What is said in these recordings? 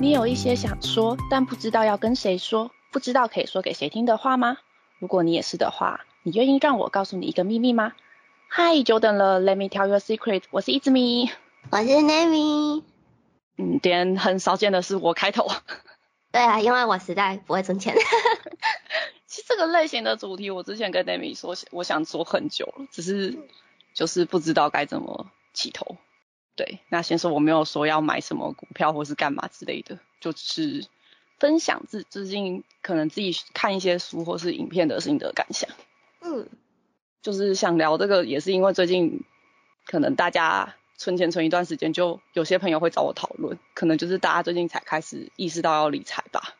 你有一些想说，但不知道要跟谁说，不知道可以说给谁听的话吗？如果你也是的话，你愿意让我告诉你一个秘密吗？嗨，久等了，Let me tell you a secret，我是一只咪我是 Nami。嗯，今天很少见的是我开头。对啊，因为我实在不会存钱。其实这个类型的主题，我之前跟 Nami 说，我想做很久了，只是就是不知道该怎么起头。对，那先说我没有说要买什么股票或是干嘛之类的，就只是分享自最近可能自己看一些书或是影片的心得感想。嗯，就是想聊这个，也是因为最近可能大家存钱存一段时间，就有些朋友会找我讨论，可能就是大家最近才开始意识到要理财吧。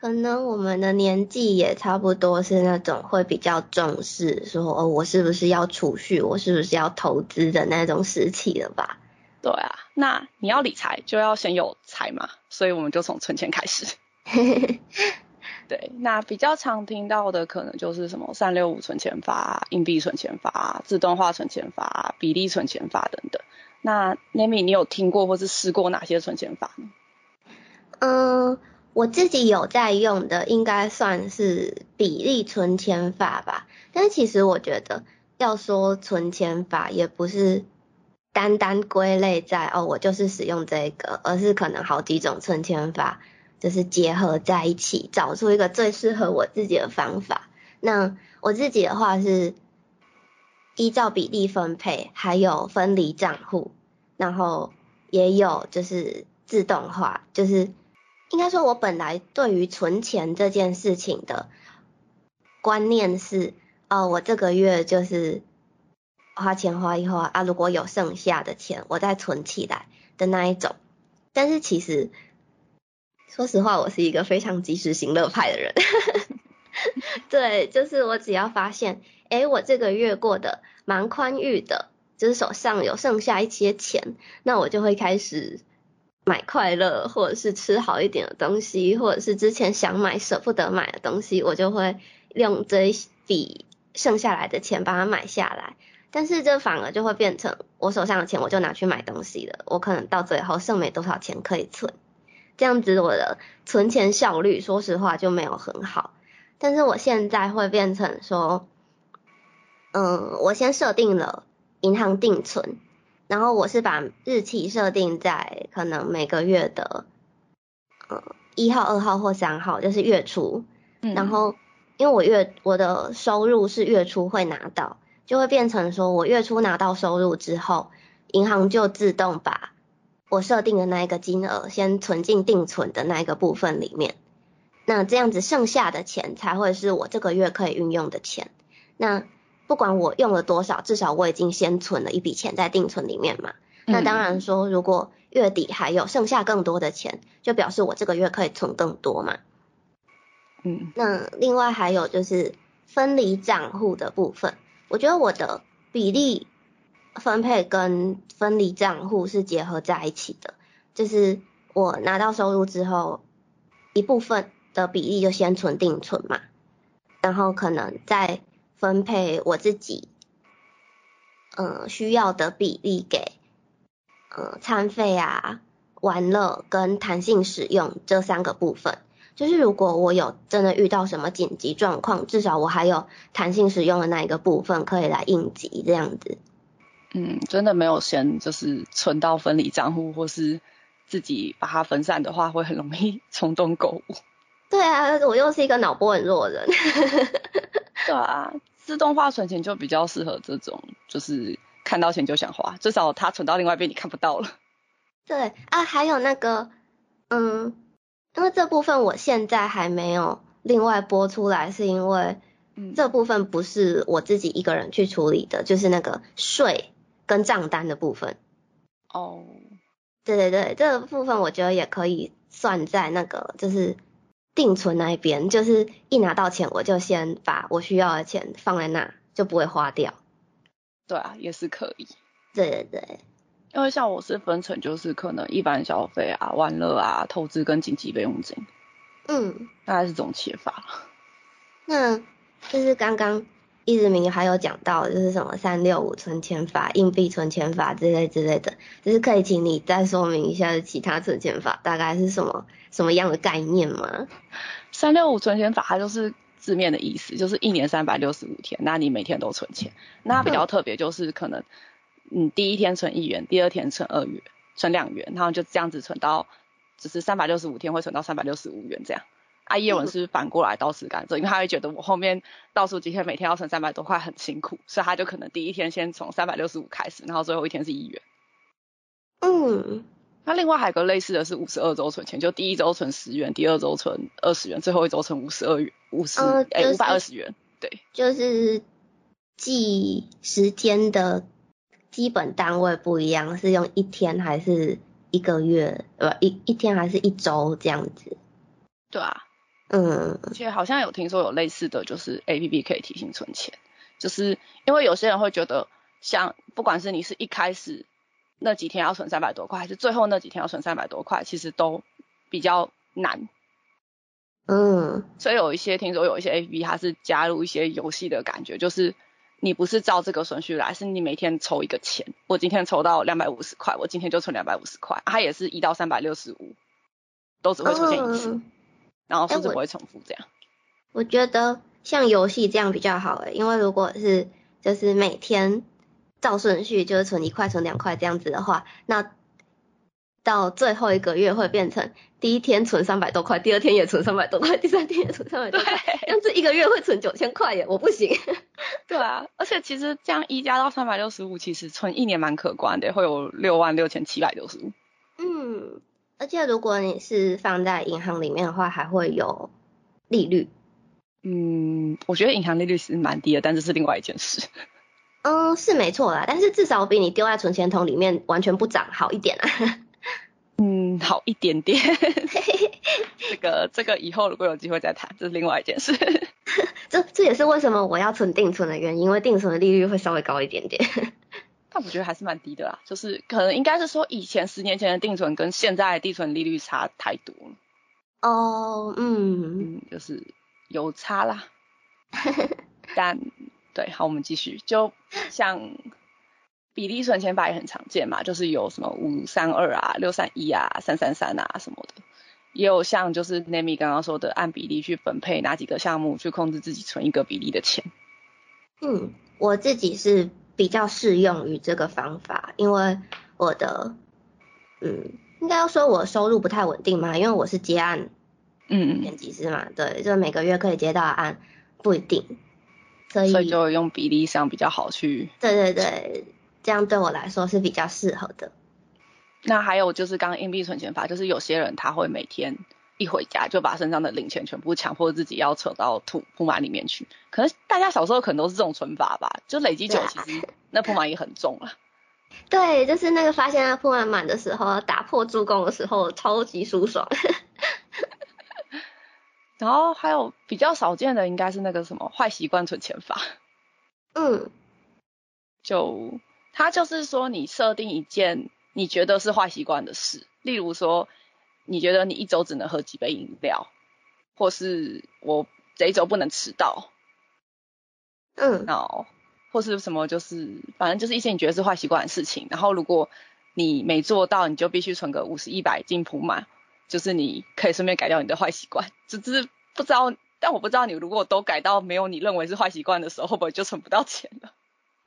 可能我们的年纪也差不多是那种会比较重视说哦，我是不是要储蓄，我是不是要投资的那种时期了吧？对啊，那你要理财就要先有财嘛，所以我们就从存钱开始。对，那比较常听到的可能就是什么三六五存钱法、硬币存钱法、自动化存钱法、比例存钱法等等。那 Nami，你有听过或是试过哪些存钱法呢？嗯。我自己有在用的，应该算是比例存钱法吧。但其实我觉得，要说存钱法，也不是单单归类在哦，我就是使用这个，而是可能好几种存钱法，就是结合在一起，找出一个最适合我自己的方法。那我自己的话是依照比例分配，还有分离账户，然后也有就是自动化，就是。应该说，我本来对于存钱这件事情的观念是，哦，我这个月就是花钱花一花啊，如果有剩下的钱，我再存起来的那一种。但是其实，说实话，我是一个非常及时行乐派的人。对，就是我只要发现，哎，我这个月过得蛮宽裕的，就是手上有剩下一些钱，那我就会开始。买快乐，或者是吃好一点的东西，或者是之前想买舍不得买的东西，我就会用这一笔剩下来的钱把它买下来。但是这反而就会变成我手上的钱，我就拿去买东西了。我可能到最后剩没多少钱可以存，这样子我的存钱效率，说实话就没有很好。但是我现在会变成说，嗯，我先设定了银行定存。然后我是把日期设定在可能每个月的，呃一号、二号或三号，就是月初。然后因为我月我的收入是月初会拿到，就会变成说我月初拿到收入之后，银行就自动把我设定的那一个金额先存进定存的那一个部分里面。那这样子剩下的钱才会是我这个月可以运用的钱。那不管我用了多少，至少我已经先存了一笔钱在定存里面嘛。那当然说，如果月底还有剩下更多的钱，就表示我这个月可以存更多嘛。嗯，那另外还有就是分离账户的部分，我觉得我的比例分配跟分离账户是结合在一起的，就是我拿到收入之后，一部分的比例就先存定存嘛，然后可能在分配我自己，嗯，需要的比例给，呃，餐费啊、玩乐跟弹性使用这三个部分。就是如果我有真的遇到什么紧急状况，至少我还有弹性使用的那一个部分可以来应急这样子。嗯，真的没有先就是存到分离账户，或是自己把它分散的话，会很容易 冲动购物。对啊，我又是一个脑波很弱的人。对啊，自动化存钱就比较适合这种，就是看到钱就想花，至少它存到另外一边你看不到了。对啊，还有那个，嗯，因为这部分我现在还没有另外播出来，是因为这部分不是我自己一个人去处理的，就是那个税跟账单的部分。哦，对对对，这个部分我觉得也可以算在那个，就是。定存那一边，就是一拿到钱，我就先把我需要的钱放在那，就不会花掉。对啊，也是可以。对对对，因为像我是分成，就是可能一般消费啊、玩乐啊、投资跟紧急备用金。嗯，大概是这种切法。那就是刚刚易志明还有讲到，就是什么三六五存钱法、硬币存钱法之类之类的，就是可以请你再说明一下其他存钱法大概是什么什么样的概念吗？三六五存钱法它就是字面的意思，就是一年三百六十五天，那你每天都存钱。那比较特别就是可能，嗯，第一天存一元，第二天存二元，存两元，然后就这样子存到，只是三百六十五天会存到三百六十五元这样。阿叶文是反过来倒时干这，因为他会觉得我后面倒数几天每天要存三百多块很辛苦，所以他就可能第一天先从三百六十五开始，然后最后一天是一元。嗯，那另外还有个类似的是五十二周存钱，就第一周存十元，第二周存二十元，最后一周存五十二元，五十哎五百二十元，对，就是计时间的基本单位不一样，是用一天还是一个月？呃，一一天还是一周这样子？对啊。嗯，而且好像有听说有类似的就是 A P P 可以提醒存钱，就是因为有些人会觉得，像不管是你是一开始那几天要存三百多块，还是最后那几天要存三百多块，其实都比较难。嗯，所以有一些听说有一些 A P P 它是加入一些游戏的感觉，就是你不是照这个顺序来，是你每天抽一个钱，我今天抽到两百五十块，我今天就存两百五十块，它也是一到三百六十五，都只会出现一次。然后甚至不会重复，这样。我觉得像游戏这样比较好诶，因为如果是就是每天照顺序就是存一块存两块这样子的话，那到最后一个月会变成第一天存三百多块，第二天也存三百多块，第三天也存三百多块，这样子一个月会存九千块耶，我不行。对啊，而且其实这样一加到三百六十五，其实存一年蛮可观的，会有六万六千七百六十五。嗯。而且如果你是放在银行里面的话，还会有利率。嗯，我觉得银行利率是蛮低的，但这是另外一件事。嗯，是没错啦，但是至少比你丢在存钱筒里面完全不涨好一点啊。嗯，好一点点。这个这个以后如果有机会再谈，这是另外一件事。这这也是为什么我要存定存的原因，因为定存的利率会稍微高一点点。但我觉得还是蛮低的啦，就是可能应该是说以前十年前的定存跟现在的定存利率差太多了。哦，嗯，嗯，就是有差啦。但对，好，我们继续。就像比例存钱法也很常见嘛，就是有什么五三二啊、六三一啊、三三三啊什么的，也有像就是 Nami 刚刚说的按比例去分配哪几个项目去控制自己存一个比例的钱。嗯，我自己是。比较适用于这个方法，因为我的，嗯，应该要说我收入不太稳定嘛，因为我是接案，嗯，编辑师嘛，对，就每个月可以接到案不一定，所以所以就用比例上比较好去，对对对，这样对我来说是比较适合的。那还有就是刚刚硬币存钱法，就是有些人他会每天。一回家就把身上的零钱全部强迫自己要扯到铺铺满里面去，可能大家小时候可能都是这种存法吧，就累积久，其实那铺满也很重了。对，就是那个发现它铺满满的时候，打破助攻的时候，超级舒爽。然后还有比较少见的，应该是那个什么坏习惯存钱法。嗯，就它就是说你设定一件你觉得是坏习惯的事，例如说。你觉得你一周只能喝几杯饮料，或是我这一周不能迟到，嗯，然后或是什么，就是反正就是一些你觉得是坏习惯的事情。然后如果你没做到，你就必须存个五十一百进铺满，就是你可以顺便改掉你的坏习惯。只是不知道，但我不知道你如果都改到没有你认为是坏习惯的时候，会不会就存不到钱了？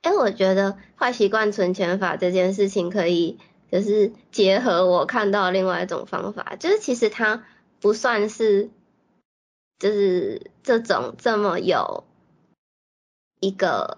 哎，我觉得坏习惯存钱法这件事情可以。就是结合我看到另外一种方法，就是其实它不算是，就是这种这么有一个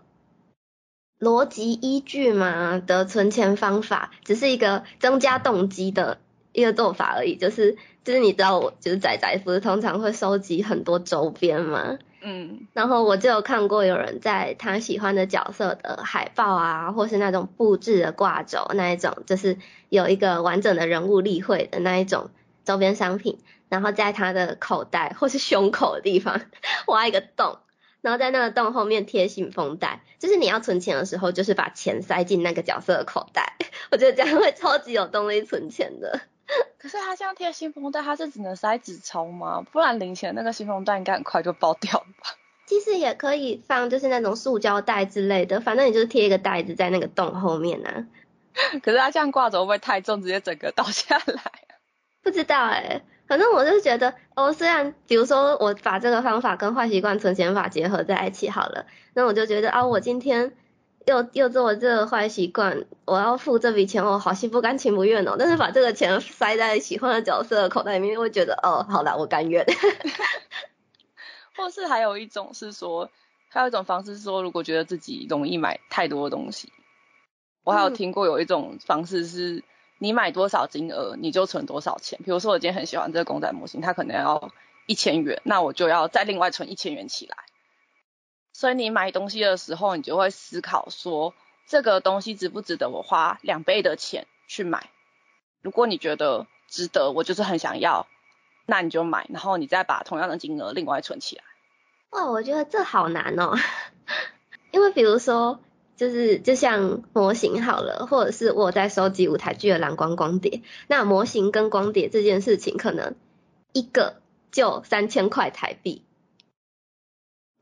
逻辑依据嘛的存钱方法，只是一个增加动机的一个做法而已。就是就是你知道我就是仔仔不是通常会收集很多周边吗？嗯，然后我就有看过有人在他喜欢的角色的海报啊，或是那种布置的挂轴那一种，就是有一个完整的人物例会的那一种周边商品，然后在他的口袋或是胸口的地方 挖一个洞，然后在那个洞后面贴信封袋，就是你要存钱的时候，就是把钱塞进那个角色的口袋，我觉得这样会超级有动力存钱的。可是他这样贴信封袋，他是只能塞纸钞吗？不然零钱那个信封袋应该很快就爆掉了吧？其实也可以放，就是那种塑胶袋之类的，反正你就是贴一个袋子在那个洞后面呢。可是它这样挂着会不会太重，直接整个倒下来？不知道哎，反正我就觉得，哦，虽然比如说我把这个方法跟坏习惯存钱法结合在一起好了，那我就觉得啊，我今天又又做了这个坏习惯，我要付这笔钱，我好心不甘情不愿哦。但是把这个钱塞在喜欢的角色的口袋里面，会觉得哦，好了，我甘愿。或是还有一种是说，还有一种方式是说，如果觉得自己容易买太多的东西，我还有听过有一种方式是，你买多少金额你就存多少钱。比如说我今天很喜欢这个公仔模型，它可能要一千元，那我就要再另外存一千元起来。所以你买东西的时候，你就会思考说，这个东西值不值得我花两倍的钱去买？如果你觉得值得，我就是很想要。那你就买，然后你再把同样的金额另外存起来。哇，我觉得这好难哦，因为比如说，就是就像模型好了，或者是我在收集舞台剧的蓝光光碟，那模型跟光碟这件事情，可能一个就三千块台币。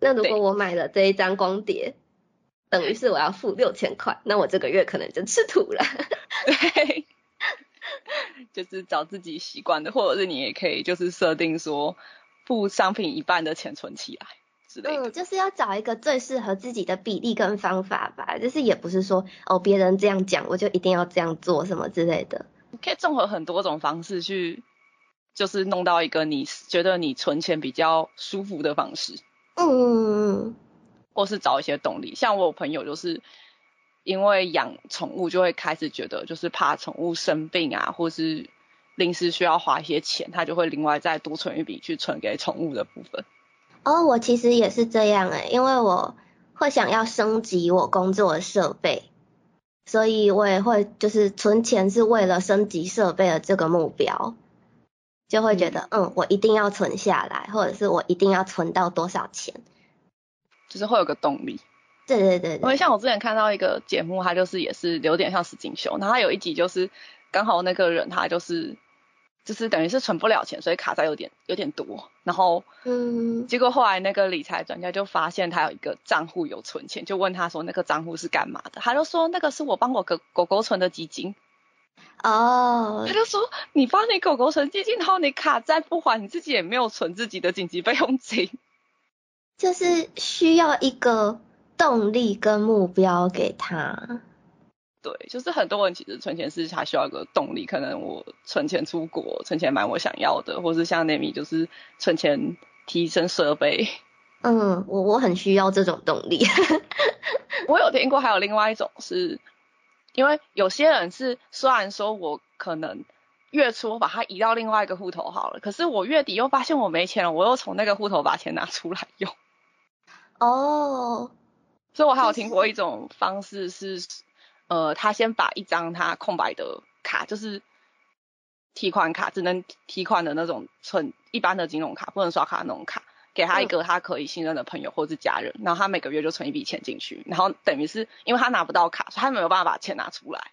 那如果我买了这一张光碟，等于是我要付六千块，那我这个月可能就吃土了。对。就是找自己习惯的，或者是你也可以就是设定说付商品一半的钱存起来之类的。嗯，就是要找一个最适合自己的比例跟方法吧。就是也不是说哦别人这样讲我就一定要这样做什么之类的。可以综合很多种方式去，就是弄到一个你觉得你存钱比较舒服的方式。嗯。或是找一些动力，像我有朋友就是。因为养宠物就会开始觉得，就是怕宠物生病啊，或是临时需要花一些钱，他就会另外再多存一笔去存给宠物的部分。哦，我其实也是这样诶，因为我会想要升级我工作的设备，所以我也会就是存钱是为了升级设备的这个目标，就会觉得嗯，我一定要存下来，或者是我一定要存到多少钱，就是会有个动力。对对对，因为像我之前看到一个节目，他就是也是有点像史金秀，然后他有一集就是刚好那个人他就是就是等于是存不了钱，所以卡债有点有点多，然后嗯，结果后来那个理财专家就发现他有一个账户有存钱，就问他说那个账户是干嘛的，他就说那个是我帮我狗狗狗存的基金。哦，他就说你帮你狗狗存基金，然后你卡债不还，你自己也没有存自己的紧急备用金，就是需要一个。动力跟目标给他，对，就是很多人其实存钱是还需要一个动力，可能我存钱出国，存钱买我想要的，或是像 Nami 就是存钱提升设备。嗯，我我很需要这种动力。我有听过，还有另外一种是，因为有些人是虽然说我可能月初把它移到另外一个户头好了，可是我月底又发现我没钱了，我又从那个户头把钱拿出来用。哦。所以我还有听过一种方式是，呃，他先把一张他空白的卡，就是提款卡，只能提款的那种存一般的金融卡，不能刷卡那种卡，给他一个他可以信任的朋友或是家人，然后他每个月就存一笔钱进去，然后等于是因为他拿不到卡，所以他没有办法把钱拿出来。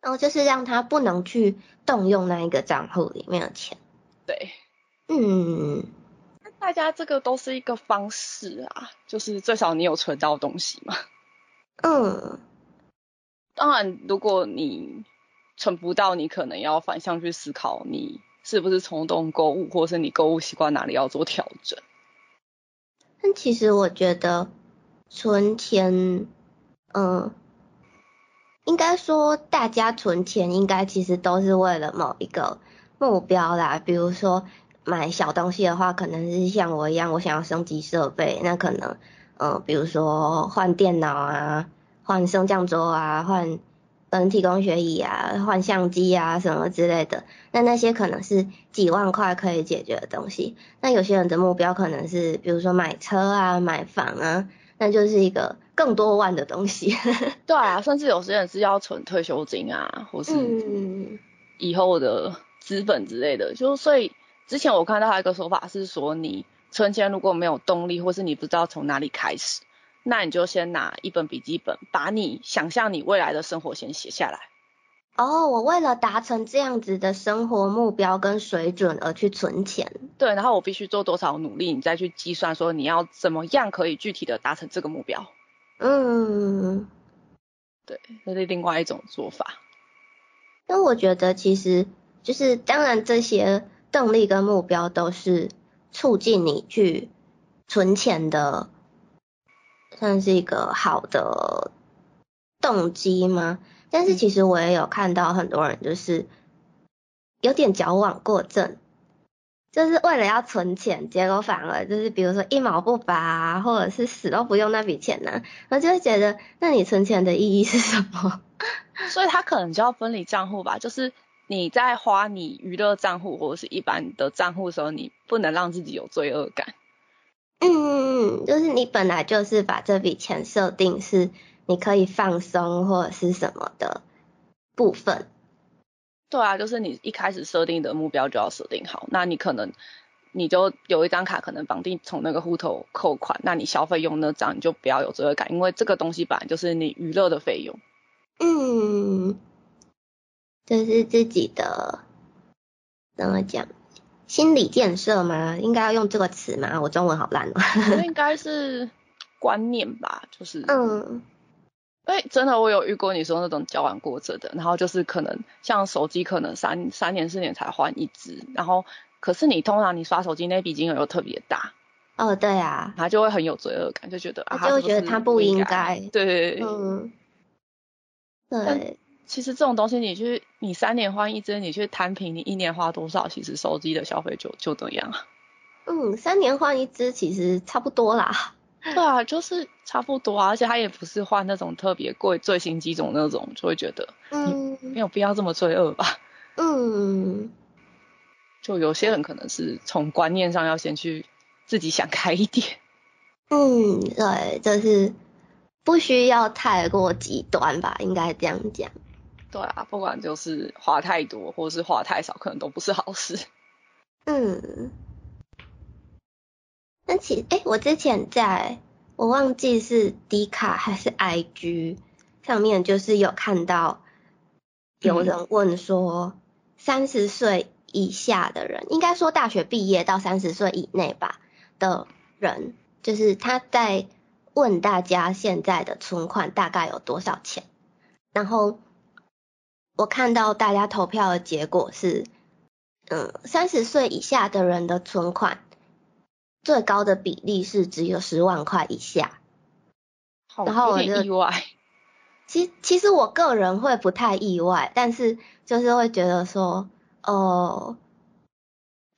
然后就是让他不能去动用那一个账户里面的钱。对，嗯。大家这个都是一个方式啊，就是最少你有存到东西嘛。嗯。当然，如果你存不到，你可能要反向去思考，你是不是冲动购物，或是你购物习惯哪里要做调整。但其实我觉得存钱，嗯，应该说大家存钱应该其实都是为了某一个目标啦，比如说。买小东西的话，可能是像我一样，我想要升级设备，那可能，嗯，比如说换电脑啊，换升降桌啊，换人体工学椅啊，换相机啊什么之类的，那那些可能是几万块可以解决的东西。那有些人的目标可能是，比如说买车啊，买房啊，那就是一个更多万的东西。对啊，甚至有些人是要存退休金啊，或是以后的资本之类的，就所以。之前我看到一个说法是说，你存钱如果没有动力，或是你不知道从哪里开始，那你就先拿一本笔记本，把你想象你未来的生活先写下来。哦，我为了达成这样子的生活目标跟水准而去存钱。对，然后我必须做多少努力，你再去计算说你要怎么样可以具体的达成这个目标。嗯，对，这是另外一种做法。那我觉得其实就是，当然这些动力跟目标都是促进你去存钱的，算是一个好的动机吗？但是其实我也有看到很多人就是有点矫枉过正，就是为了要存钱，结果反而就是比如说一毛不拔，或者是死都不用那笔钱呢，我就会觉得，那你存钱的意义是什么？所以他可能就要分离账户吧，就是你在花你娱乐账户或者是一般的账户的时候，你不能让自己有罪恶感。嗯，就是你本来就是把这笔钱设定是。你可以放松或者是什么的部分？对啊，就是你一开始设定的目标就要设定好。那你可能你就有一张卡，可能绑定从那个户头扣款，那你消费用那张你就不要有罪恶感，因为这个东西本来就是你娱乐的费用。嗯，这是自己的怎么讲？心理建设吗？应该要用这个词吗？我中文好烂哦。应该是观念吧，就是嗯。哎，真的，我有遇过你说那种交往过着的，然后就是可能像手机，可能三三年四年才换一只，然后可是你通常你刷手机那笔金额又特别大，哦，对啊，他就会很有罪恶感，就觉得啊，就会觉得他不应该，对，嗯，对，其实这种东西你去你三年换一只，你去摊平你一年花多少，其实手机的消费就就这样，嗯，三年换一只其实差不多啦。对啊，就是差不多啊，而且它也不是换那种特别贵、最新机种那种，就会觉得嗯没有必要这么罪恶吧。嗯，就有些人可能是从观念上要先去自己想开一点。嗯，对，就是不需要太过极端吧，应该这样讲。对啊，不管就是花太多或是花太少，可能都不是好事。嗯。那其哎，我之前在我忘记是迪卡还是 IG 上面，就是有看到有人问说，三十岁以下的人，应该说大学毕业到三十岁以内吧的人，就是他在问大家现在的存款大概有多少钱，然后我看到大家投票的结果是，嗯，三十岁以下的人的存款。最高的比例是只有十万块以下，然后我就意外。其其实我个人会不太意外，但是就是会觉得说，哦，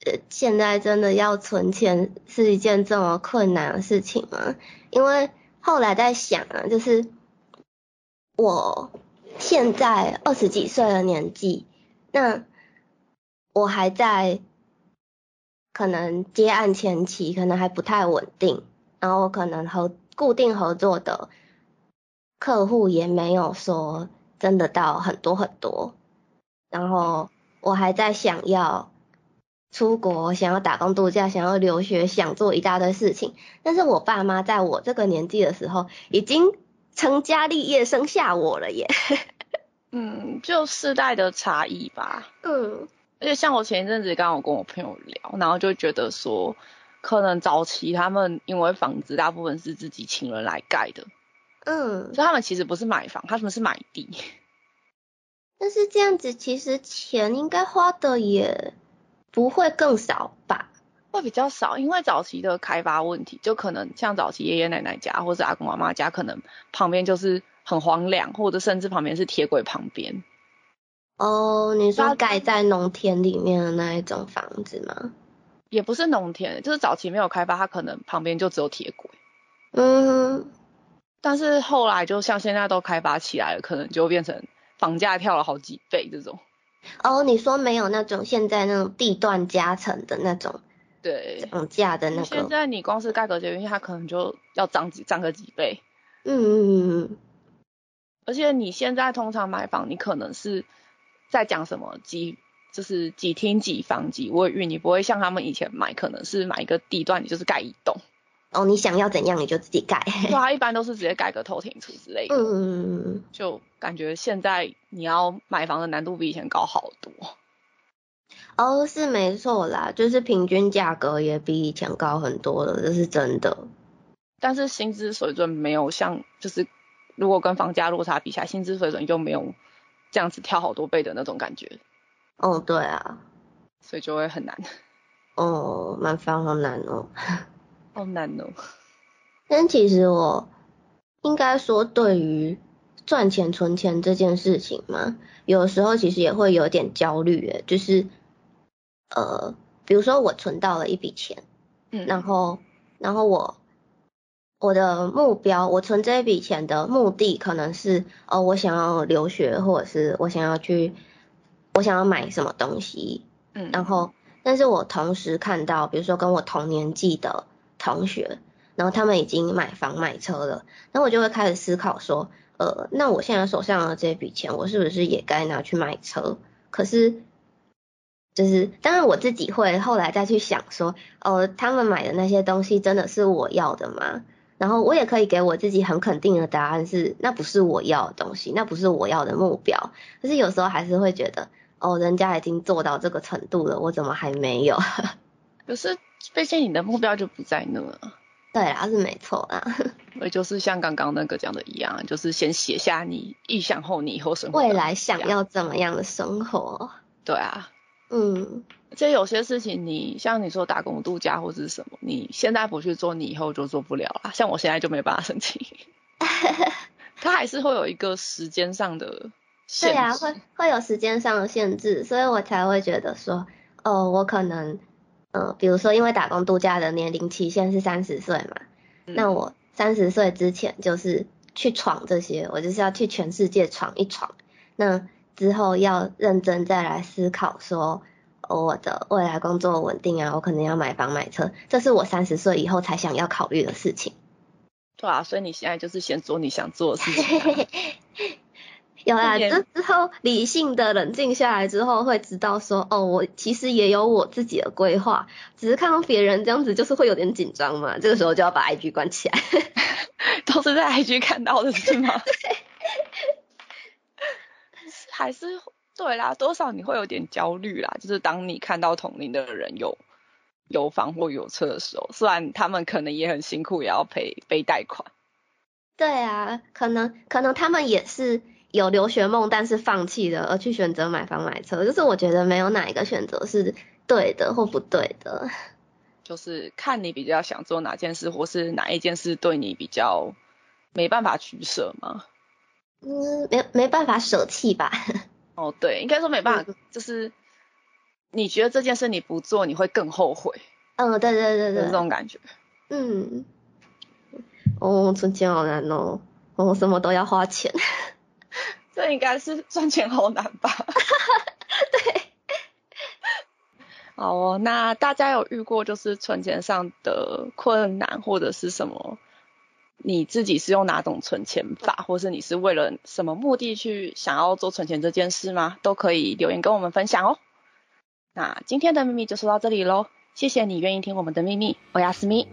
呃，现在真的要存钱是一件这么困难的事情吗？因为后来在想啊，就是我现在二十几岁的年纪，那我还在。可能接案前期可能还不太稳定，然后可能和固定合作的客户也没有说真的到很多很多，然后我还在想要出国，想要打工度假，想要留学，想做一大堆事情，但是我爸妈在我这个年纪的时候已经成家立业，生下我了耶。嗯，就世代的差异吧。嗯。而且像我前一阵子刚好跟我朋友聊，然后就觉得说，可能早期他们因为房子大部分是自己请人来盖的，嗯，所以他们其实不是买房，他们是买地。但是这样子其实钱应该花的也不会更少吧？会比较少，因为早期的开发问题，就可能像早期爷爷奶奶家或者阿公阿妈家，可能旁边就是很荒凉，或者甚至旁边是铁轨旁边。哦，你说盖在农田里面的那一种房子吗？也不是农田，就是早期没有开发，它可能旁边就只有铁轨。嗯，但是后来就像现在都开发起来了，可能就变成房价跳了好几倍这种。哦，你说没有那种现在那种地段加成的那种，对，涨价的那个。现在你光是盖个捷运，它可能就要涨几涨个几倍。嗯嗯嗯嗯。而且你现在通常买房，你可能是。在讲什么几就是几厅几房几卫浴，你不会像他们以前买，可能是买一个地段，你就是盖一栋。哦，你想要怎样你就自己盖。对啊，一般都是直接盖个偷停处之类的。嗯，就感觉现在你要买房的难度比以前高好多。哦，是没错啦，就是平均价格也比以前高很多了，这是真的。但是薪资水准没有像，就是如果跟房价落差比起来，薪资水准就没有这样子跳好多倍的那种感觉。哦，对啊，所以就会很难。哦，蛮烦好难哦。好难哦。但其实我应该说，对于赚钱存钱这件事情嘛，有时候其实也会有点焦虑诶，就是呃，比如说我存到了一笔钱，嗯，然后然后我我的目标，我存这一笔钱的目的可能是哦，我想要留学，或者是我想要去，我想要买什么东西，嗯，然后但是我同时看到，比如说跟我同年纪的。同学，然后他们已经买房买车了，然后我就会开始思考说，呃，那我现在手上的这笔钱，我是不是也该拿去买车？可是，就是当然我自己会后来再去想说，哦，他们买的那些东西真的是我要的吗？然后我也可以给我自己很肯定的答案是，那不是我要的东西，那不是我要的目标。可是有时候还是会觉得，哦，人家已经做到这个程度了，我怎么还没有？可是。毕竟你的目标就不在那。对啊，是没错啊。也就是像刚刚那个讲的一样，就是先写下你意向后你以后生活未来想要怎么样的生活。对啊。嗯。而且有些事情，你像你说打工度假或者是什么，你现在不去做，你以后就做不了啦。像我现在就没办法申请。它还是会有一个时间上的限制。对啊，会会有时间上的限制，所以我才会觉得说，哦，我可能。嗯，比如说，因为打工度假的年龄期限是三十岁嘛，那我三十岁之前就是去闯这些，我就是要去全世界闯一闯。那之后要认真再来思考说，我的未来工作稳定啊，我可能要买房买车，这是我三十岁以后才想要考虑的事情。对啊，所以你现在就是先做你想做的事情。有啊，之之后理性的冷静下来之后，会知道说，哦，我其实也有我自己的规划，只是看到别人这样子，就是会有点紧张嘛。这个时候就要把 IG 关起来，都是在 IG 看到的是吗？对，还是对啦，多少你会有点焦虑啦。就是当你看到同龄的人有有房或有车的时候，虽然他们可能也很辛苦，也要背背贷款。对啊，可能可能他们也是。有留学梦，但是放弃了，而去选择买房买车，就是我觉得没有哪一个选择是对的或不对的，就是看你比较想做哪件事，或是哪一件事对你比较没办法取舍吗？嗯，没没办法舍弃吧？哦，对，应该说没办法，就是你觉得这件事你不做，你会更后悔。嗯，对对对对，这种感觉。嗯，哦，存钱好难哦，哦，什么都要花钱。这应该是赚钱好难吧？对。好哦，那大家有遇过就是存钱上的困难或者是什么？你自己是用哪种存钱法，或是你是为了什么目的去想要做存钱这件事吗？都可以留言跟我们分享哦。那今天的秘密就说到这里喽，谢谢你愿意听我们的秘密，我亚斯密。